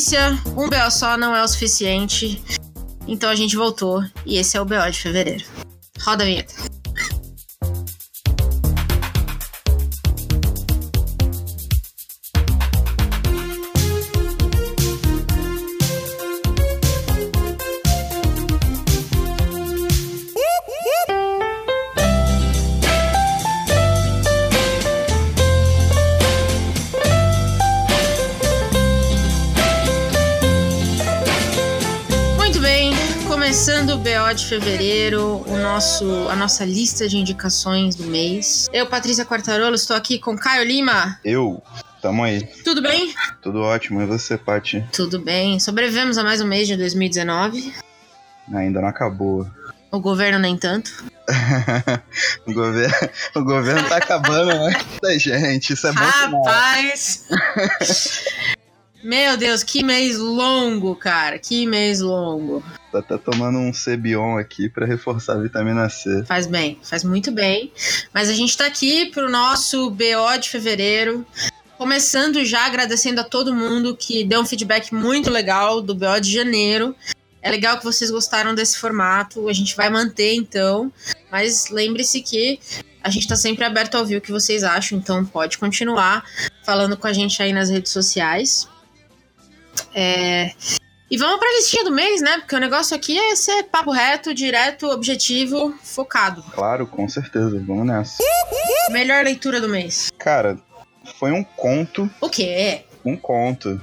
como com a polícia, um BO só não é o suficiente. Então a gente voltou e esse é o BO de fevereiro. Roda a vinheta. Começando o BO de fevereiro, o nosso, a nossa lista de indicações do mês. Eu, Patrícia Quartarolo, estou aqui com Caio Lima. Eu, tamo aí. Tudo bem? Tudo ótimo, e você, Paty? Tudo bem. Sobrevivemos a mais um mês de 2019. Ainda não acabou. O governo nem tanto. o, governo, o governo tá acabando, né? Gente, isso é bom Rapaz! Meu Deus, que mês longo, cara. Que mês longo. Tô até tomando um Cebion aqui para reforçar a vitamina C. Faz bem, faz muito bem. Mas a gente tá aqui pro nosso BO de fevereiro. Começando já agradecendo a todo mundo que deu um feedback muito legal do BO de janeiro. É legal que vocês gostaram desse formato. A gente vai manter então. Mas lembre-se que a gente está sempre aberto a ouvir o que vocês acham, então pode continuar falando com a gente aí nas redes sociais. É... E vamos para a listinha do mês, né? Porque o negócio aqui é ser papo reto, direto, objetivo, focado. Claro, com certeza. Vamos nessa. Melhor leitura do mês. Cara, foi um conto. O quê? Um conto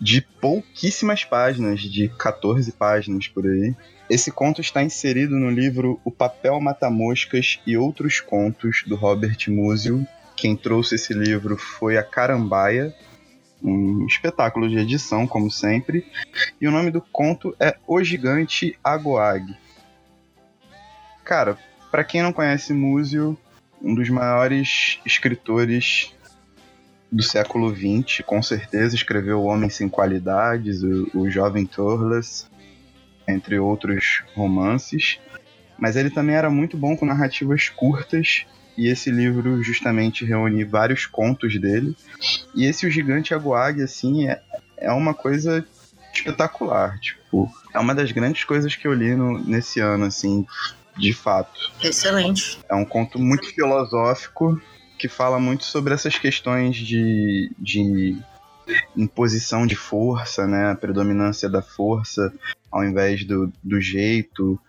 de pouquíssimas páginas, de 14 páginas por aí. Esse conto está inserido no livro O Papel Mata-Moscas e Outros Contos, do Robert Musil. Quem trouxe esse livro foi a Carambaia, um espetáculo de edição, como sempre. E o nome do conto é O Gigante Agoag. Cara, para quem não conhece Múzio, um dos maiores escritores do século XX, com certeza escreveu O Homem Sem Qualidades, o, o Jovem Torles, entre outros romances. Mas ele também era muito bom com narrativas curtas e esse livro justamente reúne vários contos dele. E esse O Gigante Aguag, assim, é, é uma coisa espetacular. Tipo, é uma das grandes coisas que eu li no, nesse ano, assim, de fato. Excelente. É um conto muito filosófico que fala muito sobre essas questões de, de imposição de força, né? A predominância da força ao invés do, do jeito,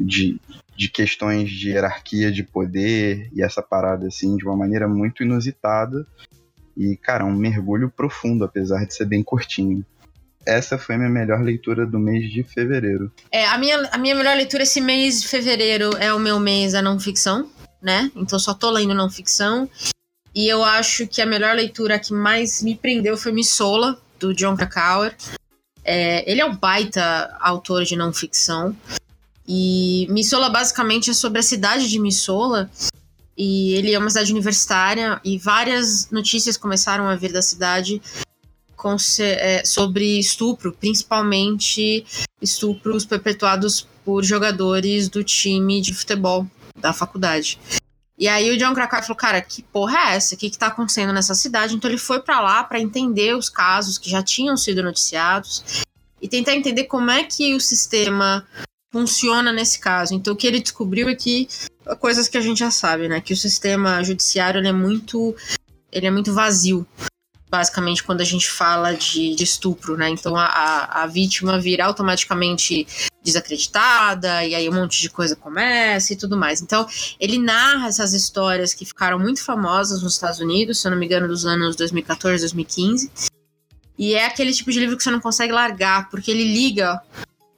de, de questões de hierarquia de poder e essa parada assim de uma maneira muito inusitada. E, cara, um mergulho profundo, apesar de ser bem curtinho. Essa foi a minha melhor leitura do mês de fevereiro. É, a minha, a minha melhor leitura esse mês de fevereiro é o meu mês da não ficção, né? Então só tô lendo não ficção. E eu acho que a melhor leitura que mais me prendeu foi Missola, do John Krakauer. É, ele é um baita autor de não ficção. E Missola basicamente é sobre a cidade de Missola. E ele é uma cidade universitária e várias notícias começaram a vir da cidade é, sobre estupro, principalmente estupros perpetuados por jogadores do time de futebol da faculdade. E aí o John Krakauer falou, cara, que porra é essa? O que, que tá acontecendo nessa cidade? Então ele foi para lá para entender os casos que já tinham sido noticiados e tentar entender como é que o sistema funciona nesse caso. Então, o que ele descobriu é que coisas que a gente já sabe, né? Que o sistema judiciário é muito ele é muito vazio. Basicamente, quando a gente fala de, de estupro, né? Então a, a, a, vítima vira automaticamente desacreditada, e aí um monte de coisa começa e tudo mais. Então, ele narra essas histórias que ficaram muito famosas nos Estados Unidos, se eu não me engano, dos anos 2014, 2015. E é aquele tipo de livro que você não consegue largar, porque ele liga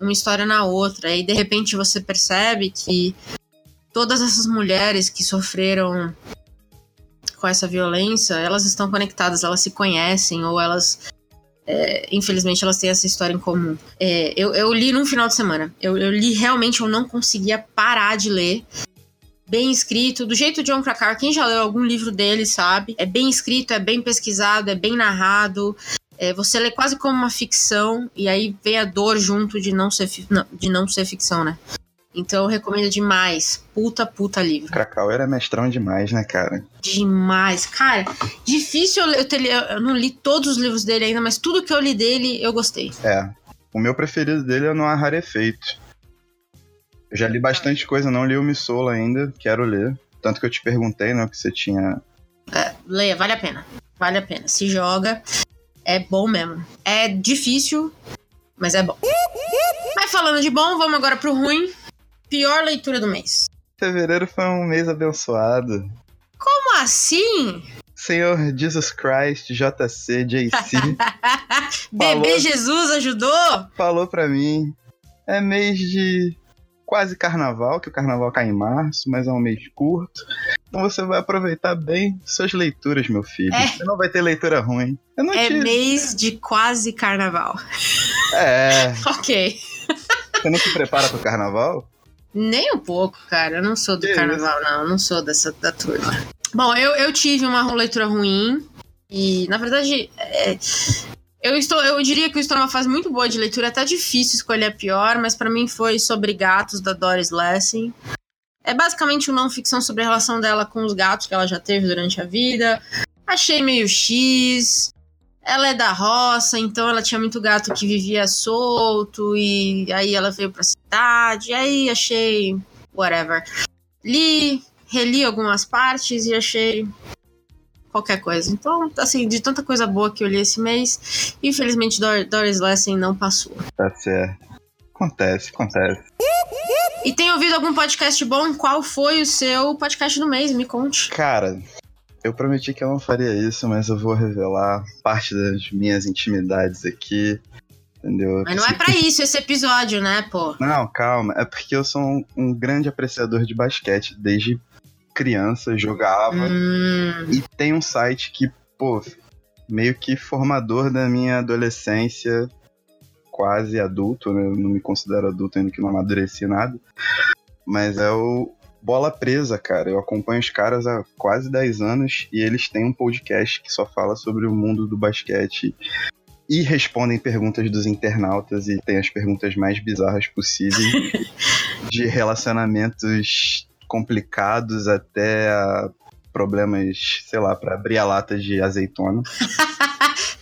uma história na outra. E de repente você percebe que todas essas mulheres que sofreram com essa violência, elas estão conectadas, elas se conhecem ou elas. É, infelizmente elas têm essa história em comum. É, eu, eu, li num final de semana. Eu, eu, li realmente, eu não conseguia parar de ler. Bem escrito, do jeito de John Krakauer. Quem já leu algum livro dele sabe. É bem escrito, é bem pesquisado, é bem narrado. É, você lê quase como uma ficção, e aí vem a dor junto de não ser, de não ser ficção, né? Então eu recomendo demais. Puta, puta livro. Krakauer era mestrão demais, né, cara? Demais. Cara, difícil eu ter. Eu não li todos os livros dele ainda, mas tudo que eu li dele eu gostei. É. O meu preferido dele é No Arrar Efeito. Eu já li bastante coisa, não li o Missola ainda, quero ler. Tanto que eu te perguntei, né, o que você tinha. É, leia, vale a pena. Vale a pena. Se joga. É bom mesmo. É difícil, mas é bom. Mas falando de bom, vamos agora pro ruim. Pior leitura do mês. Fevereiro foi um mês abençoado. Como assim? Senhor Jesus Christ, JC, JC. Bebê falou, Jesus ajudou? Falou pra mim. É mês de quase carnaval, que o carnaval cai em março, mas é um mês curto. Então você vai aproveitar bem suas leituras, meu filho. É. Você não vai ter leitura ruim. é mês de quase carnaval. É. ok. Você não se prepara pro carnaval? Nem um pouco, cara. Eu não sou do que carnaval, isso? não. Eu não sou dessa da turma. Bom, eu, eu tive uma leitura ruim. E, na verdade, é, eu estou, eu diria que eu estou numa fase muito boa de leitura, é até difícil escolher a pior, mas para mim foi sobre gatos da Doris Lessing. É basicamente uma não ficção sobre a relação dela com os gatos que ela já teve durante a vida. Achei meio X. Ela é da roça, então ela tinha muito gato que vivia solto e aí ela veio pra cidade. aí achei whatever. Li, reli algumas partes e achei qualquer coisa. Então, assim, de tanta coisa boa que eu li esse mês, infelizmente Dor Doris Lessing não passou. Tá certo. Acontece, acontece. E tem ouvido algum podcast bom? Qual foi o seu podcast do mês? Me conte. Cara, eu prometi que eu não faria isso, mas eu vou revelar parte das minhas intimidades aqui. Entendeu? Mas não é para isso esse episódio, né, pô? Não, calma. É porque eu sou um, um grande apreciador de basquete. Desde criança jogava. Hum. E tem um site que, pô, meio que formador da minha adolescência, quase adulto, né? Eu não me considero adulto ainda que não amadureci nada. Mas é o Bola Presa, cara. Eu acompanho os caras há quase 10 anos e eles têm um podcast que só fala sobre o mundo do basquete e respondem perguntas dos internautas e tem as perguntas mais bizarras possíveis de relacionamentos complicados até problemas, sei lá, para abrir a lata de azeitona.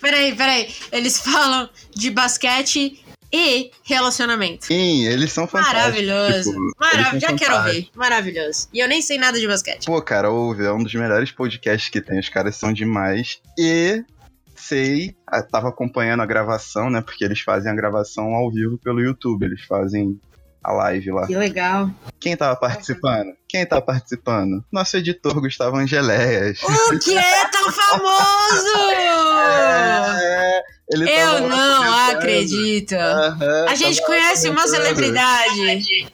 peraí, peraí. Eles falam de basquete e relacionamento. Sim, eles são fantásticos. Maravilhoso. Tipo, Maravilhoso. Já quero ouvir. Maravilhoso. E eu nem sei nada de basquete. Pô, cara, ouve. É um dos melhores podcasts que tem. Os caras são demais. E sei, tava acompanhando a gravação, né? Porque eles fazem a gravação ao vivo pelo YouTube. Eles fazem a live lá. Que legal. Quem tava participando? Quem tava participando? Nosso editor Gustavo Angeléias. O que é tão famoso? é, Eu não acredito. Uhum, a gente conhece uma celebridade.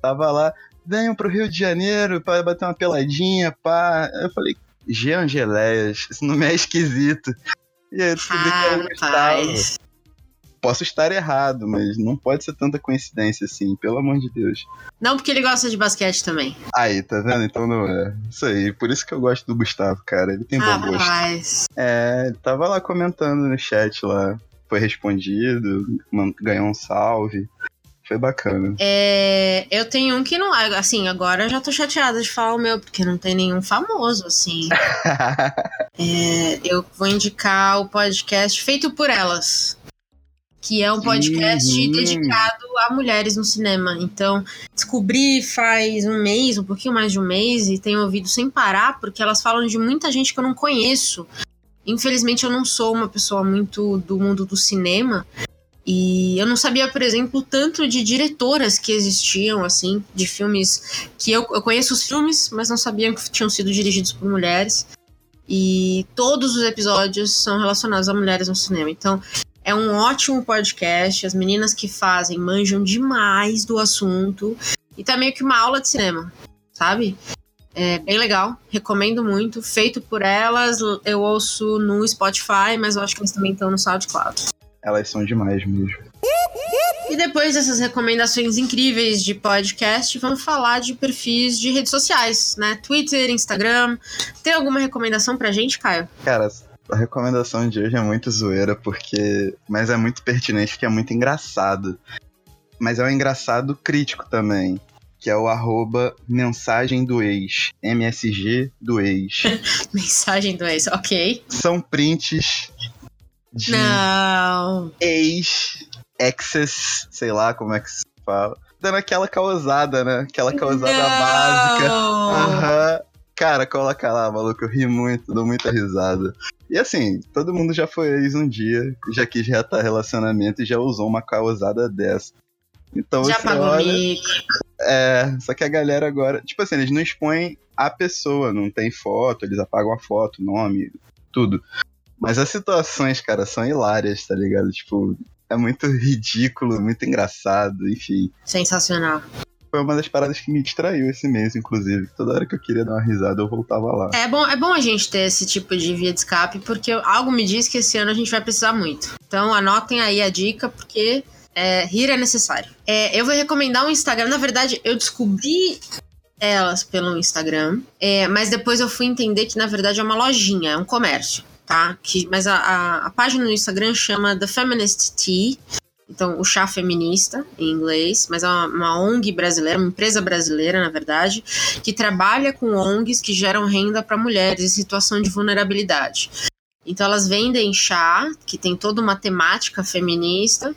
Tava lá, venham pro Rio de Janeiro para bater uma peladinha, pá. Eu falei, G Angeléias, esse nome é esquisito. E aí eu descobri que era o Gustavo. Posso estar errado, mas não pode ser tanta coincidência assim, pelo amor de Deus. Não, porque ele gosta de basquete também. Aí, tá vendo? Então não é. Isso aí, por isso que eu gosto do Gustavo, cara. Ele tem ah, bom gosto. Mas... É, tava lá comentando no chat lá. Foi respondido, ganhou um salve. Foi bacana. É, eu tenho um que não. Assim, agora eu já tô chateada de falar o meu, porque não tem nenhum famoso, assim. é, eu vou indicar o podcast Feito por Elas que é um podcast uhum. dedicado a mulheres no cinema. Então, descobri faz um mês, um pouquinho mais de um mês, e tenho ouvido sem parar, porque elas falam de muita gente que eu não conheço. Infelizmente, eu não sou uma pessoa muito do mundo do cinema. E eu não sabia, por exemplo, tanto de diretoras que existiam, assim, de filmes que eu, eu conheço os filmes, mas não sabia que tinham sido dirigidos por mulheres. E todos os episódios são relacionados a mulheres no cinema. Então, é um ótimo podcast. As meninas que fazem manjam demais do assunto. E tá meio que uma aula de cinema, sabe? É bem legal, recomendo muito. Feito por elas, eu ouço no Spotify, mas eu acho que eles também estão no SoundCloud. Elas são demais mesmo. E depois dessas recomendações incríveis de podcast, vamos falar de perfis de redes sociais, né? Twitter, Instagram. Tem alguma recomendação pra gente, Caio? Cara, a recomendação de hoje é muito zoeira, porque. Mas é muito pertinente, porque é muito engraçado. Mas é um engraçado crítico também. que é o arroba mensagem do ex, MSG do ex. mensagem do ex, ok. São prints de Não. ex, exes, sei lá como é que se fala. Dando aquela causada, né? Aquela causada Não. básica. Aham. Cara, coloca lá, maluco. Eu ri muito, dou muita risada. E assim, todo mundo já foi ex um dia, já quis reatar relacionamento e já usou uma causada dessa. Então Já você pagou olha, é, só que a galera agora, tipo assim, eles não expõem a pessoa, não tem foto, eles apagam a foto, nome, tudo. Mas as situações, cara, são hilárias, tá ligado? Tipo, é muito ridículo, muito engraçado, enfim. Sensacional. Foi uma das paradas que me distraiu esse mês, inclusive. Toda hora que eu queria dar uma risada, eu voltava lá. É bom, é bom a gente ter esse tipo de via de escape, porque algo me diz que esse ano a gente vai precisar muito. Então anotem aí a dica, porque é, rir é necessário. É, eu vou recomendar um Instagram. Na verdade, eu descobri elas pelo Instagram, é, mas depois eu fui entender que na verdade é uma lojinha, é um comércio, tá? Que, mas a, a, a página no Instagram chama The Feminist Tea. Então, o chá feminista, em inglês, mas é uma, uma ONG brasileira, uma empresa brasileira, na verdade, que trabalha com ONGs que geram renda para mulheres em situação de vulnerabilidade. Então, elas vendem chá, que tem toda uma temática feminista.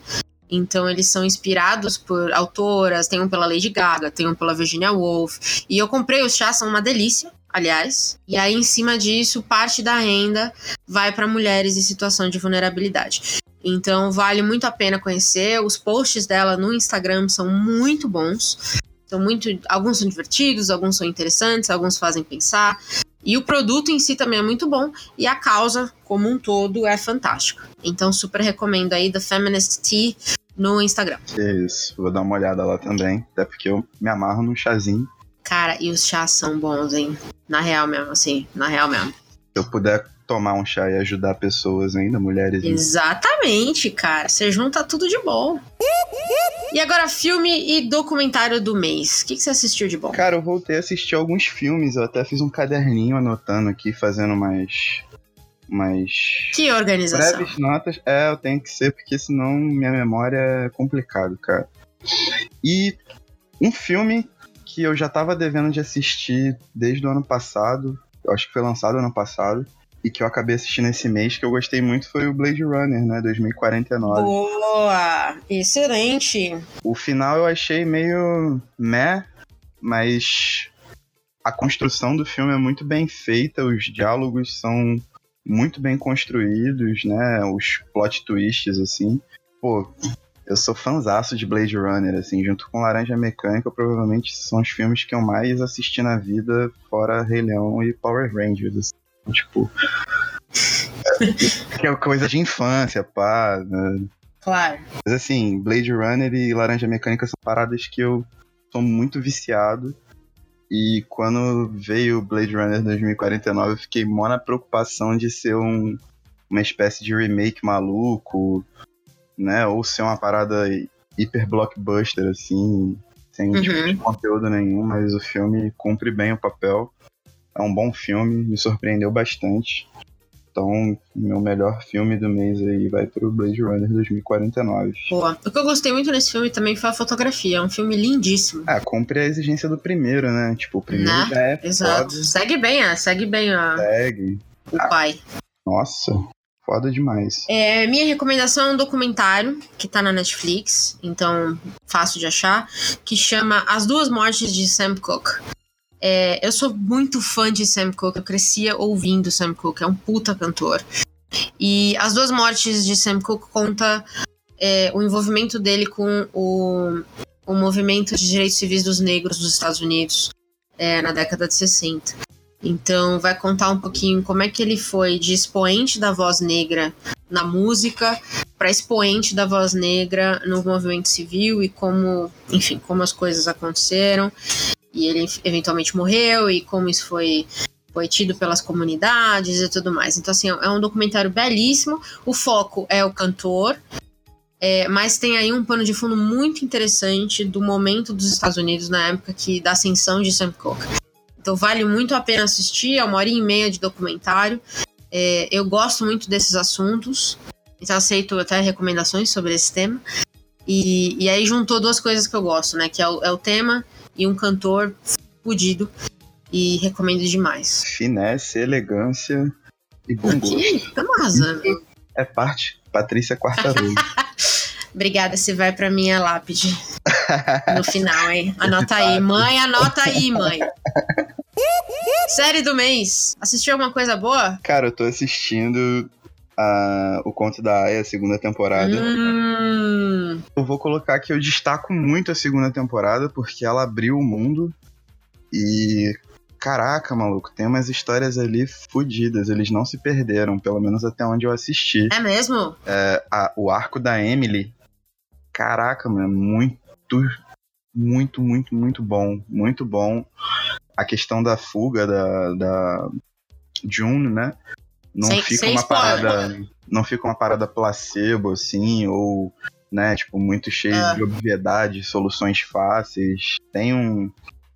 Então, eles são inspirados por autoras, tem um pela Lady Gaga, tem um pela Virginia Woolf. E eu comprei os chás, são uma delícia, aliás. E aí, em cima disso, parte da renda vai para mulheres em situação de vulnerabilidade. Então vale muito a pena conhecer. Os posts dela no Instagram são muito bons. São muito, alguns são divertidos, alguns são interessantes, alguns fazem pensar. E o produto em si também é muito bom e a causa como um todo é fantástica. Então super recomendo aí The Feminist Tea no Instagram. É isso, vou dar uma olhada lá também. Até porque eu me amarro num chazinho. Cara, e os chás são bons, hein? Na real mesmo, assim, na real mesmo. Se eu puder tomar um chá e ajudar pessoas ainda, mulheres. Exatamente, cara. Você junta tudo de bom. E agora, filme e documentário do mês. O que, que você assistiu de bom? Cara, eu voltei a assistir alguns filmes. Eu até fiz um caderninho anotando aqui, fazendo mais. mais. Que organização. breves notas. É, eu tenho que ser, porque senão minha memória é complicado, cara. E um filme que eu já tava devendo de assistir desde o ano passado. Eu acho que foi lançado ano passado e que eu acabei assistindo esse mês, que eu gostei muito, foi o Blade Runner, né? 2049. Boa! Excelente! O final eu achei meio meh, mas a construção do filme é muito bem feita, os diálogos são muito bem construídos, né? Os plot twists, assim. Pô, eu sou fanzaço de Blade Runner, assim, junto com Laranja Mecânica, provavelmente são os filmes que eu mais assisti na vida, fora Rei Leão e Power Rangers, assim. Tipo. que é coisa de infância, pá. Né? Claro. Mas assim, Blade Runner e Laranja Mecânica são paradas que eu sou muito viciado. E quando veio Blade Runner 2049, eu fiquei mó na preocupação de ser um, uma espécie de remake maluco, né? Ou ser uma parada hiper blockbuster, assim, sem Uhum. tipo conteúdo nenhum, mas o filme cumpre bem o papel. É um bom filme, me surpreendeu bastante. Então, meu melhor filme do mês aí vai pro Blade Runner 2049. Boa. O que eu gostei muito nesse filme também foi a fotografia. É um filme lindíssimo. Ah, cumpre a exigência do primeiro, né? Tipo, o primeiro Né? já é Exato. foda, Segue bem, ah, segue bem a, segue. o pai. Nossa, foda demais. É, minha recomendação é um documentário que tá na Netflix, então fácil de achar, que chama As Duas Mortes de Sam Cooke. É, eu sou muito fã de Sam Cooke, eu crescia ouvindo Sam Cooke, é um puta cantor. E As Duas Mortes de Sam Cooke conta é, o envolvimento dele com o, o movimento de direitos civis dos negros dos Estados Unidos é, na década de 60. Então vai contar um pouquinho como é que ele foi de expoente da voz negra na música para expoente da voz negra no movimento civil e como, enfim, como as coisas aconteceram. E ele eventualmente morreu e como isso foi foi tido pelas comunidades e tudo mais. Então, assim, é um documentário belíssimo. O foco é o cantor, é, mas tem aí um pano de fundo muito interessante do momento dos Estados Unidos na época que, da ascensão de Sam Cooke. Então, vale muito a pena assistir, é uma hora e meia de documentário. É, eu gosto muito desses assuntos, então aceito até recomendações sobre esse tema. E, e aí juntou duas coisas que eu gosto, né? Que é o, é o tema e um cantor fudido. E recomendo demais. Finesse, elegância e bom gosto. Estamos arrasando. É parte. Patrícia Quartarolo. Obrigada, se vai pra minha lápide. No final, hein? Anota aí. Mãe, anota aí, mãe. Série do mês. Assistiu alguma coisa boa? Cara, eu tô assistindo a, o Conto da Aya, a segunda temporada. Hum, Eu vou colocar que eu destaco muito a segunda temporada, porque ela abriu o mundo. E. Caraca, maluco, tem umas histórias ali fodidas. Eles não se perderam, pelo menos até onde eu assisti. é mesmo? a- o arco da Emily, caraca, mano, muito, muito, muito, muito bom. Muito bom. A questão da fuga da, da June, né? Não Sem- fica sem uma spoiler. parada. Não fica uma parada placebo, assim, ou, né, tipo, muito cheio Ah. de obviedade, soluções fáceis. Tem um,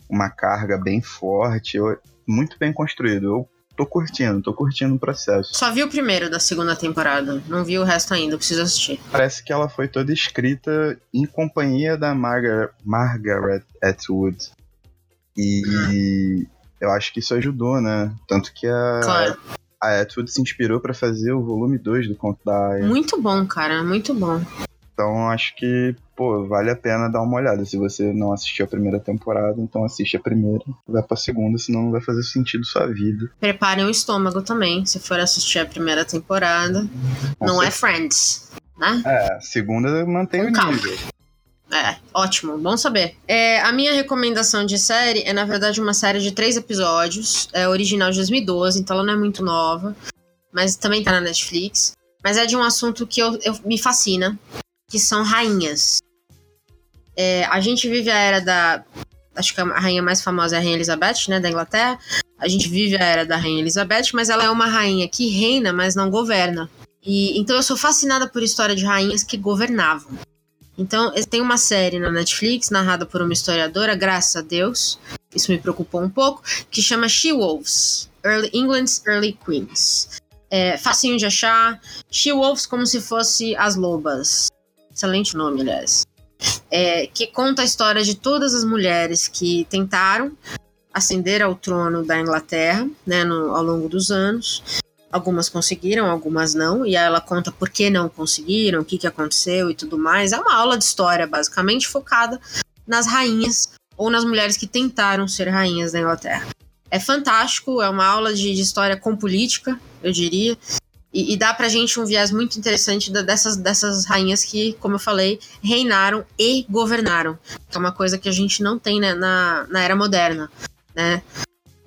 uma carga bem forte, eu- muito bem construído. Eu tô curtindo, tô curtindo o processo. Só vi o primeiro da segunda temporada. Não vi o resto ainda, preciso assistir. Parece que ela foi toda escrita em companhia da Margar Margaret Atwood. E eu acho que isso ajudou, né? Tanto que a, Claro. A Atwood se inspirou pra fazer o volume 2 do Conto da Aya. Muito bom, cara. Muito bom. Então acho que, pô, vale a pena dar uma olhada. Se você não assistiu a primeira temporada, então assiste a primeira, vai pra segunda, senão não vai fazer sentido sua vida. Preparem o estômago também, se for assistir a primeira temporada. Com Não é certeza. Friends, né? É, segunda mantém Com o calma. nível. É, ótimo, bom saber. É, a minha recomendação de série é, na verdade, uma série de três episódios. É original de 2012, então ela não é muito nova. Mas também tá na Netflix. Mas é de um assunto que eu, eu- me fascina, que são rainhas. É, a gente vive a era da. Acho que a rainha mais famosa é a Rainha Elizabeth, né, da Inglaterra. A gente vive a era da Rainha Elizabeth, mas ela é uma rainha que reina, mas não governa. E então eu sou fascinada por história de rainhas que governavam. Então, tem uma série na Netflix, narrada por uma historiadora, graças a Deus, isso me preocupou um pouco, que chama She-Wolves, Early, England's Early Queens. É facinho de achar, She-Wolves como se fosse as lobas. Excelente nome, aliás. É, que conta a história de todas as mulheres que tentaram ascender ao trono da Inglaterra, né, no- ao longo dos anos. Algumas conseguiram, algumas não, e ela conta por que não conseguiram, o que, que aconteceu e tudo mais. É uma aula de história, basicamente, focada nas rainhas ou nas mulheres que tentaram ser rainhas da Inglaterra. É fantástico, é uma aula de, de história com política, eu diria, e, e dá pra gente um viés muito interessante da- dessas, dessas rainhas que, como eu falei, reinaram e governaram, que é uma coisa que a gente não tem né, na, na era moderna, né?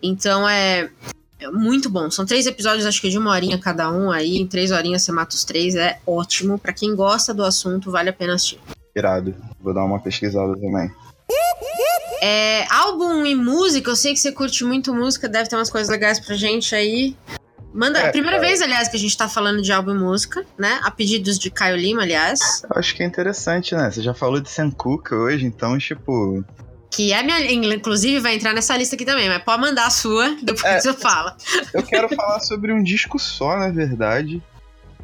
Então é, é muito bom. São três episódios, acho que de uma horinha cada um aí. Em três horinhas você mata os três. É ótimo. Pra quem gosta do assunto, vale a pena assistir. Irado. Vou dar uma pesquisada também. É, álbum e música, eu sei que você curte muito música, deve ter umas coisas legais pra gente aí. Manda. É, primeira cara. vez, aliás, que a gente tá falando de álbum e música, né? A pedidos de Caio Lima, aliás. Eu acho que é interessante, né? Você já falou de Sam Cooke hoje, então, tipo. Que é minha. Inclusive, vai entrar nessa lista aqui também, mas pode mandar a sua, depois É. você fala. Eu quero falar sobre um disco só, na verdade.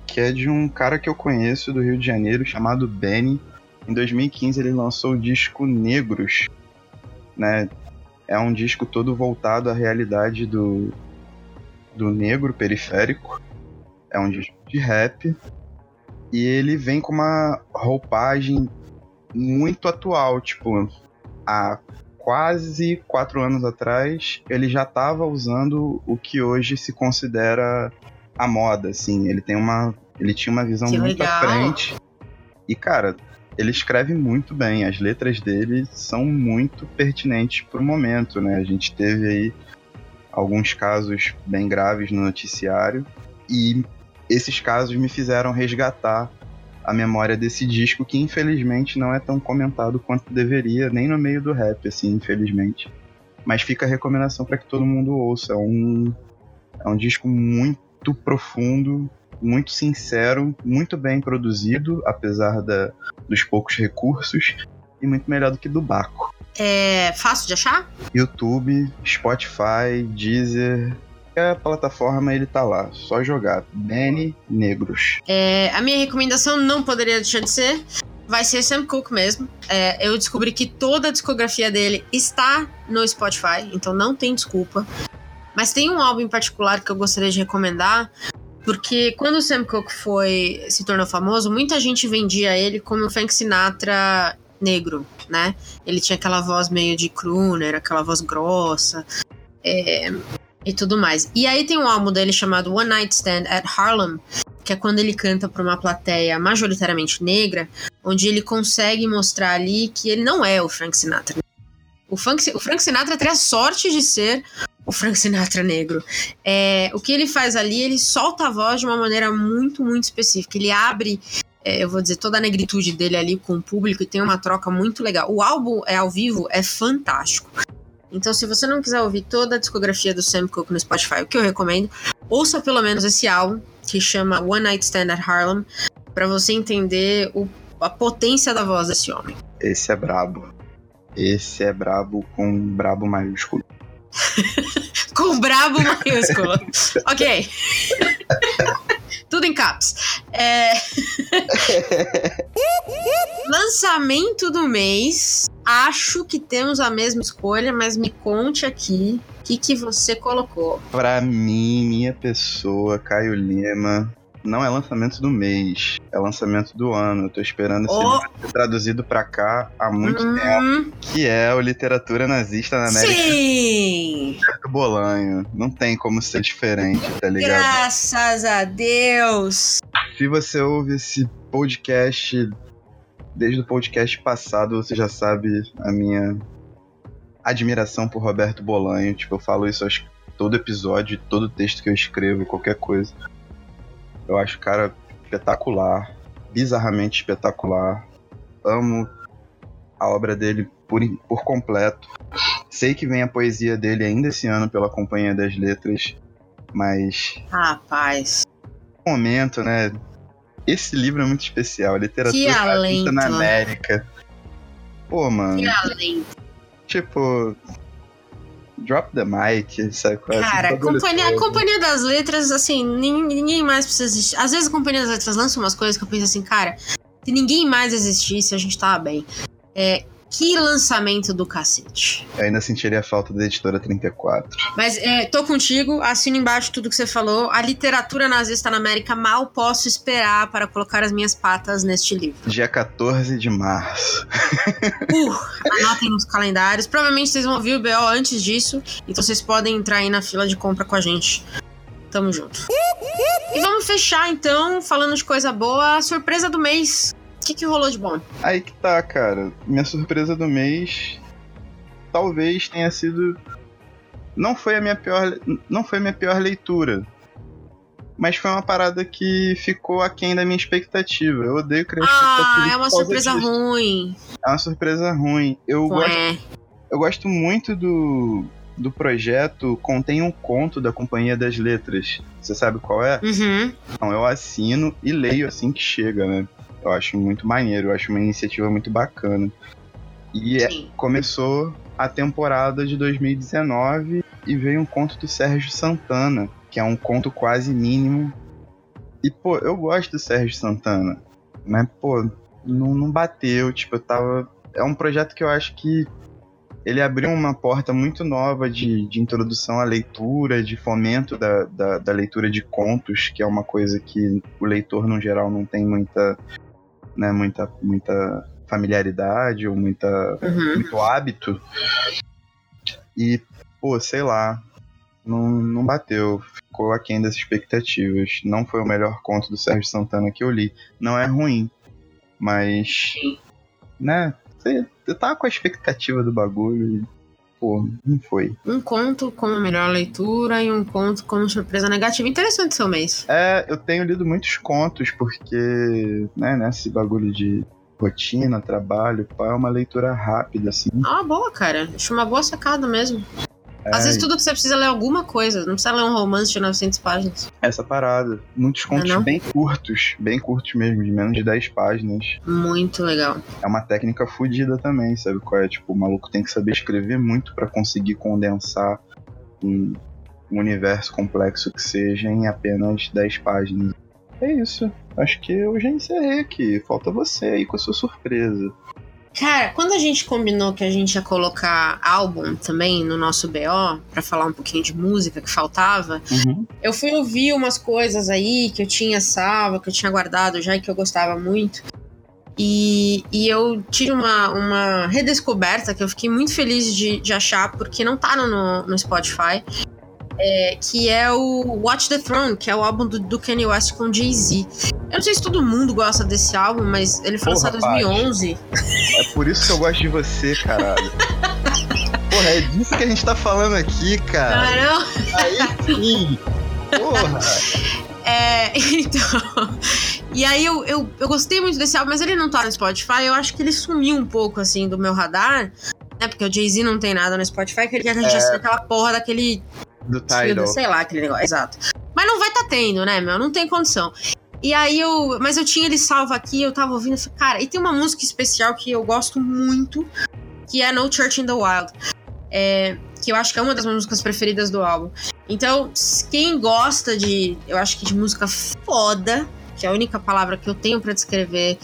Que é de um cara que eu conheço do Rio de Janeiro, chamado Benny. Em 2015 ele lançou o disco Negros, né? É um disco todo voltado à realidade do, do negro periférico. É um disco de rap. E ele vem com uma roupagem muito atual, tipo, há quase quatro anos atrás ele já estava usando o que hoje se considera a moda, assim. Ele tem uma, ele tinha uma visão Que muito à legal. frente. E cara, ele escreve muito bem. As letras dele são muito pertinentes pro momento, né? A gente teve aí alguns casos bem graves no noticiário e esses casos me fizeram resgatar a memória desse disco que infelizmente não é tão comentado quanto deveria, nem no meio do rap, assim, infelizmente. Mas fica a recomendação para que todo mundo ouça. É um, é um disco muito profundo, muito sincero, muito bem produzido, apesar da, dos poucos recursos, e muito melhor do que do Baco. É fácil de achar? YouTube, Spotify, Deezer, qualquer plataforma ele tá lá. Só jogar. Benny Negros. É, a minha recomendação não poderia deixar de ser vai ser Sam Cooke mesmo. É, eu descobri que toda a discografia dele está no Spotify, então não tem desculpa. Mas tem um álbum em particular que eu gostaria de recomendar, porque quando o Sam Cooke foi se tornou famoso, muita gente vendia ele como o Frank Sinatra negro, né? Ele tinha aquela voz meio de crooner, aquela voz grossa. É, e tudo mais. E aí tem um álbum dele chamado One Night Stand at Harlem, que é quando ele canta para uma plateia majoritariamente negra, onde ele consegue mostrar ali que ele não é o Frank Sinatra. O, Frank, o Frank Sinatra teria a sorte de ser o Frank Sinatra negro. É, o que ele faz ali, ele solta a voz de uma maneira muito, muito específica. Ele abre, é, eu vou dizer, toda a negritude dele ali com o público e tem uma troca muito legal. O álbum é ao vivo, é fantástico. Então, se você não quiser ouvir toda a discografia do Sam Cooke no Spotify, o que eu recomendo, ouça pelo menos esse álbum, que chama One Night Stand at Harlem, para você entender o, a potência da voz desse homem. Esse é brabo. Esse é brabo com brabo maiúsculo. com brabo maiúsculo. ok. Tudo em caps. É... Lançamento do mês. Acho que temos a mesma escolha, mas me conte aqui o que, que você colocou. Pra mim, minha pessoa, Caio Lima, não é lançamento do mês, é lançamento do ano. Eu tô esperando esse oh. livro ser traduzido pra cá há muito uhum. tempo. Que é o Literatura Nazista na América. Sim! Bolanho. Não tem como ser diferente, tá ligado? Graças a Deus! Se você ouve esse podcast desde o podcast passado, você já sabe a minha admiração por Roberto Bolanho. Tipo, eu falo isso acho todo episódio, todo texto que eu escrevo, qualquer coisa. Eu acho o cara espetacular, bizarramente espetacular. Amo a obra dele por, por completo. Sei que vem a poesia dele ainda esse ano pela Companhia das Letras, mas. Rapaz. Momento, né? Esse livro é muito especial. Literatura na América. Pô, mano. Que alento. Tipo, Drop the mic, sabe? Cara, a companhia, a companhia das Letras, assim, ninguém mais precisa existir. Às vezes a Companhia das Letras lança umas coisas que eu penso assim, cara, se ninguém mais existisse, a gente tava bem. É, que lançamento do cacete. Eu ainda sentiria a falta da editora 34. Mas é, tô contigo, assino embaixo tudo que você falou. A literatura nazista na América mal posso esperar para colocar as minhas patas neste livro. Dia 14 de março. Uh, anotem nos calendários. Provavelmente vocês vão ouvir o BO antes disso, então vocês podem entrar aí na fila de compra com a gente. Tamo junto. E vamos fechar então, falando de coisa boa, a surpresa do mês. O que, que rolou de bom? Aí que tá, cara. Minha surpresa do mês talvez tenha sido. Não foi a minha pior. Não foi a minha pior leitura. Mas foi uma parada que ficou aquém da minha expectativa. Eu odeio criar Ah, é uma surpresa disso. ruim. É uma surpresa ruim. Eu gosto, eu gosto muito do, do projeto Contém um Conto da Companhia das Letras. Você sabe qual é? Uhum. Então, eu assino e leio assim que chega, né? Eu acho muito maneiro, eu acho uma iniciativa muito bacana. E é, começou a temporada de 2019 e veio um conto do Sérgio Santana, que é um conto quase mínimo. E, pô, eu gosto do Sérgio Santana, mas, pô, não, não bateu. Tipo, eu tava. É um projeto que eu acho que ele abriu uma porta muito nova de, de introdução à leitura, de fomento da, da, da, leitura de contos, que é uma coisa que o leitor, no geral, não tem muita né, muita, muita familiaridade ou muita, uhum. muito hábito. E, pô, sei lá, não, não bateu, ficou aquém das expectativas. Não foi o melhor conto do Sérgio Santana que eu li. Não é ruim, mas, né, você, você tá com a expectativa do bagulho pô, não foi. Um conto como melhor leitura e um conto como surpresa negativa. Interessante seu mês. É, eu tenho lido muitos contos, porque, né, nesse bagulho de rotina, trabalho, pá, é uma leitura rápida, assim. Ah, boa, cara. Acho uma boa sacada mesmo. Às é, vezes tudo que você precisa ler é alguma coisa, não precisa ler um romance de 900 páginas. Essa parada. Muitos contos não, não? bem curtos, bem curtos mesmo, de menos de 10 páginas. Muito legal. É uma técnica fodida também, sabe qual é? Tipo, o maluco tem que saber escrever muito para conseguir condensar um, um universo complexo que seja em apenas 10 páginas. é isso. Acho que eu já encerrei aqui. Falta você aí com a sua surpresa. Cara, quando a gente combinou que a gente ia colocar álbum também no nosso BO, para falar um pouquinho de música que faltava, uhum. eu fui ouvir umas coisas aí que eu tinha salvo, que eu tinha guardado já e que eu gostava muito. E, e eu tive uma, uma redescoberta que eu fiquei muito feliz de, de achar, porque não tá no, no Spotify. É, que é o Watch the Throne, que é o álbum do, do Kanye West com Jay-Z. Eu não sei se todo mundo gosta desse álbum, mas ele foi lançado em 2011. É por isso que eu gosto de você, caralho. Porra, é disso que a gente tá falando aqui, cara. Caramba. Aí sim. Porra. É, então. E aí eu, eu, eu gostei muito desse álbum, mas ele não tá no Spotify. Eu acho que ele sumiu um pouco, assim, do meu radar. Né? Porque o Jay-Z não tem nada no Spotify, que ele quer que a gente é... aquela porra daquele. Do Tidal. Sei lá, aquele negócio. Exato. Mas não vai tá tendo, né, meu? Não tem condição. E aí eu. Mas eu tinha ele salvo aqui, eu tava ouvindo. Cara, e tem uma música especial que eu gosto muito, que é No Church in the Wild. É, que eu acho que é uma das músicas preferidas do álbum. Então, quem gosta de, eu acho que de música foda, que é a única palavra que eu tenho para descrever,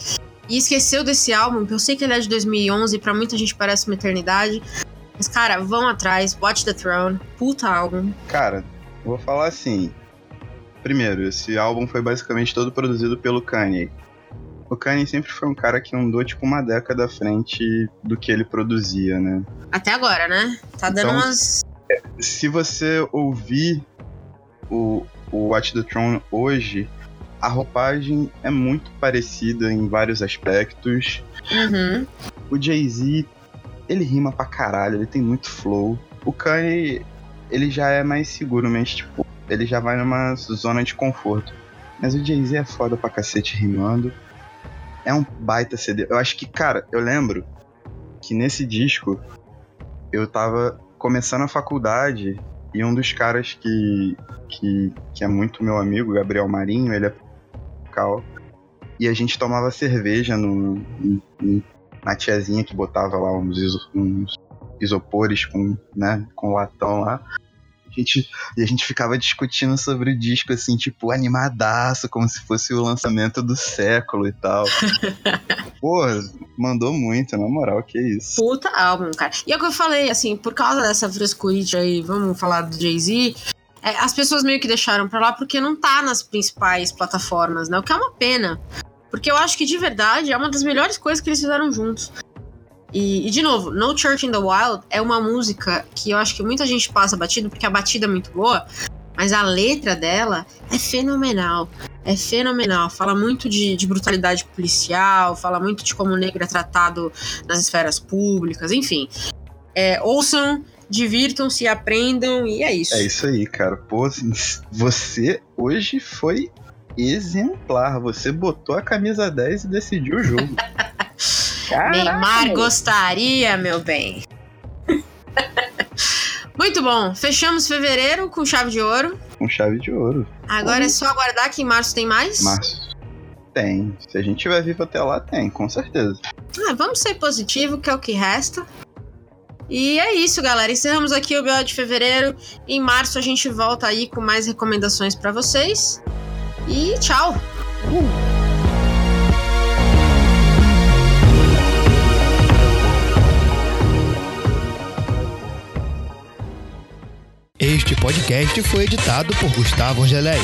e esqueceu desse álbum, que eu sei que ele é de 2011, para muita gente parece uma eternidade, mas cara, vão atrás, Watch the Throne, puta álbum. Cara, vou falar assim. Primeiro, esse álbum foi basicamente todo produzido pelo Kanye. O Kanye sempre foi um cara que andou tipo uma década à frente do que ele produzia, né? Até agora, né? Tá dando então, umas se você ouvir o, o Watch the Throne hoje, a roupagem é muito parecida em vários aspectos. Uhum. O Jay-Z, ele rima pra caralho, ele tem muito flow. O Kanye, ele já é mais seguro, mas tipo, ele já vai numa zona de conforto. Mas o Jay-Z é foda pra cacete rimando. É um baita CD. Eu acho que, cara, eu lembro que nesse disco eu tava começando a faculdade, e um dos caras que, que, que é muito meu amigo, Gabriel Marinho, ele é cal, e a gente tomava cerveja no, no, na tiazinha que botava lá uns, uns isopores com, né, com latão lá. A gente, e a gente ficava discutindo sobre o disco, assim, tipo, animadaço, como se fosse o lançamento do século e tal. Pô, mandou muito, na moral, que isso. Puta álbum, cara. E é o que eu falei, assim, por causa dessa frescurite aí, vamos falar do Jay-Z, é, as pessoas meio que deixaram pra lá porque não tá nas principais plataformas, né? O que é uma pena. Porque eu acho que de verdade é uma das melhores coisas que eles fizeram juntos. E, e, de novo, No Church in the Wild é uma música que eu acho que muita gente passa batido, porque a batida é muito boa, mas a letra dela é fenomenal. É fenomenal. Fala muito de, de brutalidade policial, fala muito de como o negro é tratado nas esferas públicas, enfim. É, ouçam, divirtam-se, aprendam, e é isso. É isso aí, cara. Pô, você hoje foi exemplar. Você botou a camisa 10 e decidiu o jogo. Neymar gostaria, meu bem. Muito bom. Fechamos fevereiro com chave de ouro. Com chave de ouro. Agora é só aguardar que em março tem mais? Março. Tem. Se a gente tiver vivo até lá, tem, com certeza. Ah, vamos ser positivo, que é o que resta. E é isso, galera. Encerramos aqui o BO de fevereiro. Em março a gente volta aí com mais recomendações para vocês. E tchau! Uh. Este podcast foi editado por Gustavo Angeléia.